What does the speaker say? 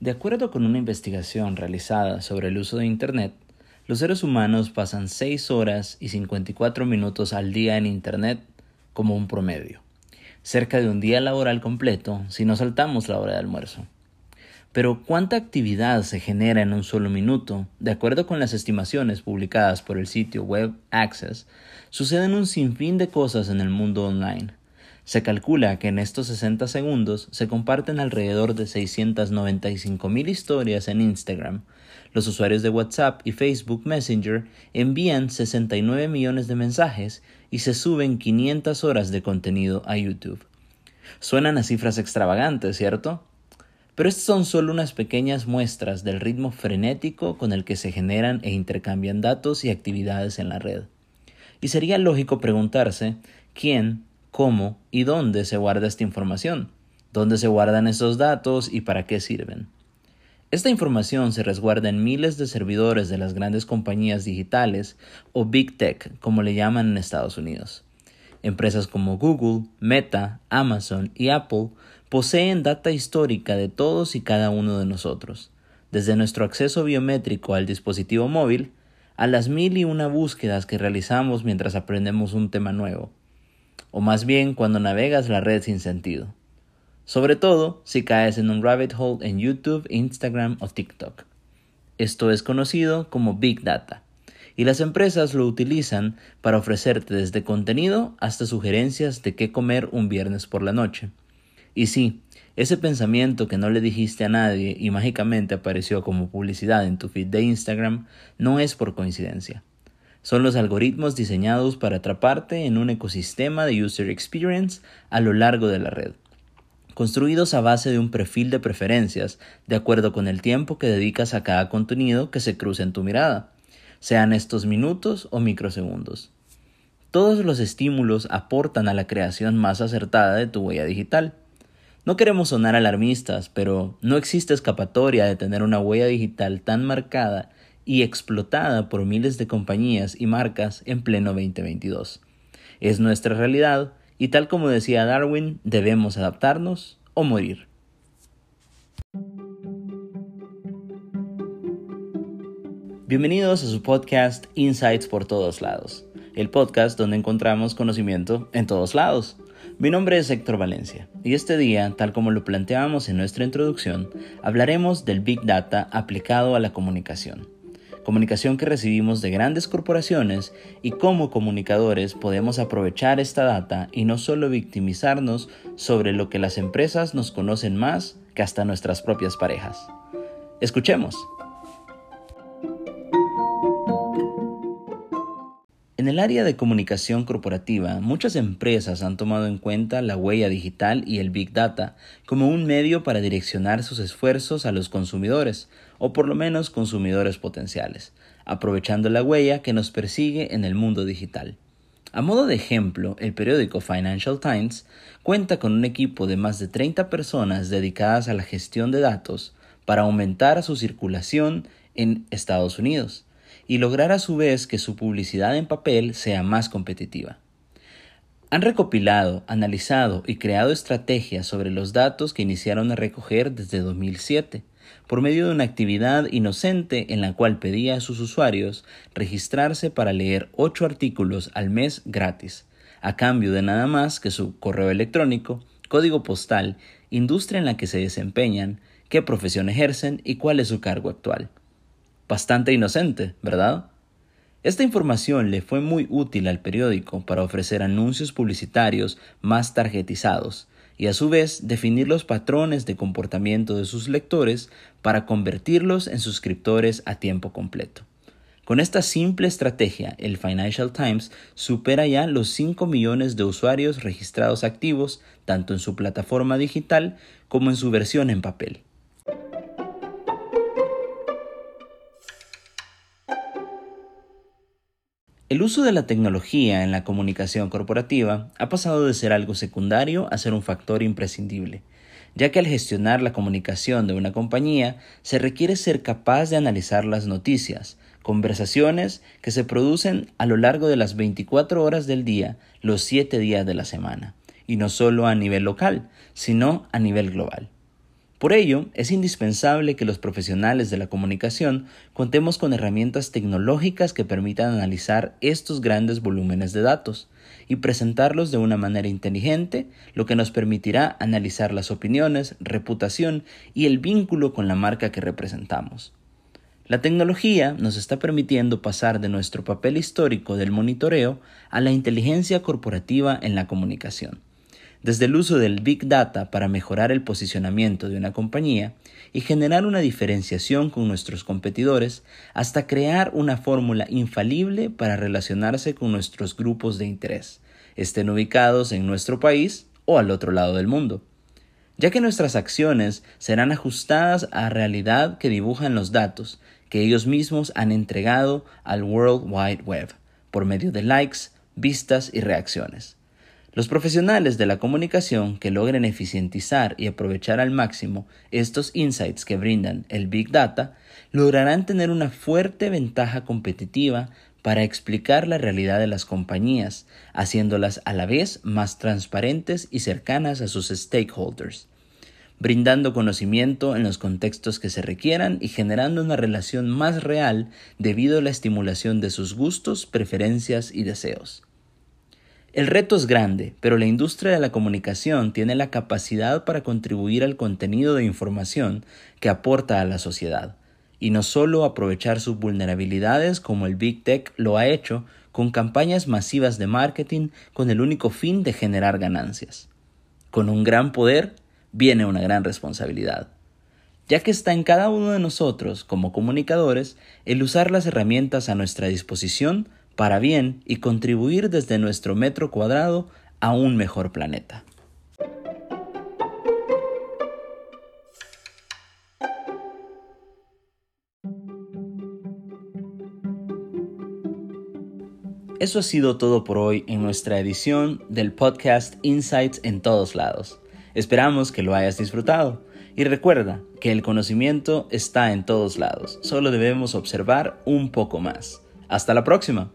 De acuerdo con una investigación realizada sobre el uso de Internet, los seres humanos pasan 6 horas y 54 minutos al día en Internet como un promedio, cerca de un día laboral completo si no saltamos la hora de almuerzo. Pero ¿cuánta actividad se genera en un solo minuto? De acuerdo con las estimaciones publicadas por el sitio Web Access, suceden un sinfín de cosas en el mundo online, se calcula que en estos 60 segundos se comparten alrededor de 695 mil historias en Instagram. Los usuarios de WhatsApp y Facebook Messenger envían 69 millones de mensajes y se suben 500 horas de contenido a YouTube. Suenan a cifras extravagantes, ¿cierto? Pero estas son solo unas pequeñas muestras del ritmo frenético con el que se generan e intercambian datos y actividades en la red. Y sería lógico preguntarse quién cómo y dónde se guarda esta información, dónde se guardan esos datos y para qué sirven. Esta información se resguarda en miles de servidores de las grandes compañías digitales o Big Tech, como le llaman en Estados Unidos. Empresas como Google, Meta, Amazon y Apple poseen data histórica de todos y cada uno de nosotros, desde nuestro acceso biométrico al dispositivo móvil a las mil y una búsquedas que realizamos mientras aprendemos un tema nuevo o más bien cuando navegas la red sin sentido. Sobre todo si caes en un rabbit hole en YouTube, Instagram o TikTok. Esto es conocido como Big Data, y las empresas lo utilizan para ofrecerte desde contenido hasta sugerencias de qué comer un viernes por la noche. Y sí, ese pensamiento que no le dijiste a nadie y mágicamente apareció como publicidad en tu feed de Instagram no es por coincidencia. Son los algoritmos diseñados para atraparte en un ecosistema de user experience a lo largo de la red, construidos a base de un perfil de preferencias de acuerdo con el tiempo que dedicas a cada contenido que se cruce en tu mirada, sean estos minutos o microsegundos. Todos los estímulos aportan a la creación más acertada de tu huella digital. No queremos sonar alarmistas, pero no existe escapatoria de tener una huella digital tan marcada y explotada por miles de compañías y marcas en pleno 2022. Es nuestra realidad y tal como decía Darwin, debemos adaptarnos o morir. Bienvenidos a su podcast Insights por todos lados, el podcast donde encontramos conocimiento en todos lados. Mi nombre es Héctor Valencia y este día, tal como lo planteábamos en nuestra introducción, hablaremos del Big Data aplicado a la comunicación comunicación que recibimos de grandes corporaciones y cómo comunicadores podemos aprovechar esta data y no solo victimizarnos sobre lo que las empresas nos conocen más que hasta nuestras propias parejas. Escuchemos. En el área de comunicación corporativa, muchas empresas han tomado en cuenta la huella digital y el Big Data como un medio para direccionar sus esfuerzos a los consumidores, o por lo menos consumidores potenciales, aprovechando la huella que nos persigue en el mundo digital. A modo de ejemplo, el periódico Financial Times cuenta con un equipo de más de 30 personas dedicadas a la gestión de datos para aumentar su circulación en Estados Unidos y lograr a su vez que su publicidad en papel sea más competitiva. Han recopilado, analizado y creado estrategias sobre los datos que iniciaron a recoger desde 2007, por medio de una actividad inocente en la cual pedía a sus usuarios registrarse para leer ocho artículos al mes gratis, a cambio de nada más que su correo electrónico, código postal, industria en la que se desempeñan, qué profesión ejercen y cuál es su cargo actual. Bastante inocente, ¿verdad? Esta información le fue muy útil al periódico para ofrecer anuncios publicitarios más targetizados y a su vez definir los patrones de comportamiento de sus lectores para convertirlos en suscriptores a tiempo completo. Con esta simple estrategia, el Financial Times supera ya los 5 millones de usuarios registrados activos tanto en su plataforma digital como en su versión en papel. El uso de la tecnología en la comunicación corporativa ha pasado de ser algo secundario a ser un factor imprescindible, ya que al gestionar la comunicación de una compañía se requiere ser capaz de analizar las noticias, conversaciones que se producen a lo largo de las 24 horas del día, los 7 días de la semana, y no solo a nivel local, sino a nivel global. Por ello, es indispensable que los profesionales de la comunicación contemos con herramientas tecnológicas que permitan analizar estos grandes volúmenes de datos y presentarlos de una manera inteligente, lo que nos permitirá analizar las opiniones, reputación y el vínculo con la marca que representamos. La tecnología nos está permitiendo pasar de nuestro papel histórico del monitoreo a la inteligencia corporativa en la comunicación desde el uso del Big Data para mejorar el posicionamiento de una compañía y generar una diferenciación con nuestros competidores, hasta crear una fórmula infalible para relacionarse con nuestros grupos de interés, estén ubicados en nuestro país o al otro lado del mundo ya que nuestras acciones serán ajustadas a realidad que dibujan los datos que ellos mismos han entregado al World Wide Web por medio de likes, vistas y reacciones. Los profesionales de la comunicación que logren eficientizar y aprovechar al máximo estos insights que brindan el Big Data lograrán tener una fuerte ventaja competitiva para explicar la realidad de las compañías, haciéndolas a la vez más transparentes y cercanas a sus stakeholders, brindando conocimiento en los contextos que se requieran y generando una relación más real debido a la estimulación de sus gustos, preferencias y deseos. El reto es grande, pero la industria de la comunicación tiene la capacidad para contribuir al contenido de información que aporta a la sociedad, y no solo aprovechar sus vulnerabilidades como el Big Tech lo ha hecho con campañas masivas de marketing con el único fin de generar ganancias. Con un gran poder viene una gran responsabilidad, ya que está en cada uno de nosotros como comunicadores el usar las herramientas a nuestra disposición para bien y contribuir desde nuestro metro cuadrado a un mejor planeta. Eso ha sido todo por hoy en nuestra edición del podcast Insights en todos lados. Esperamos que lo hayas disfrutado. Y recuerda que el conocimiento está en todos lados, solo debemos observar un poco más. Hasta la próxima.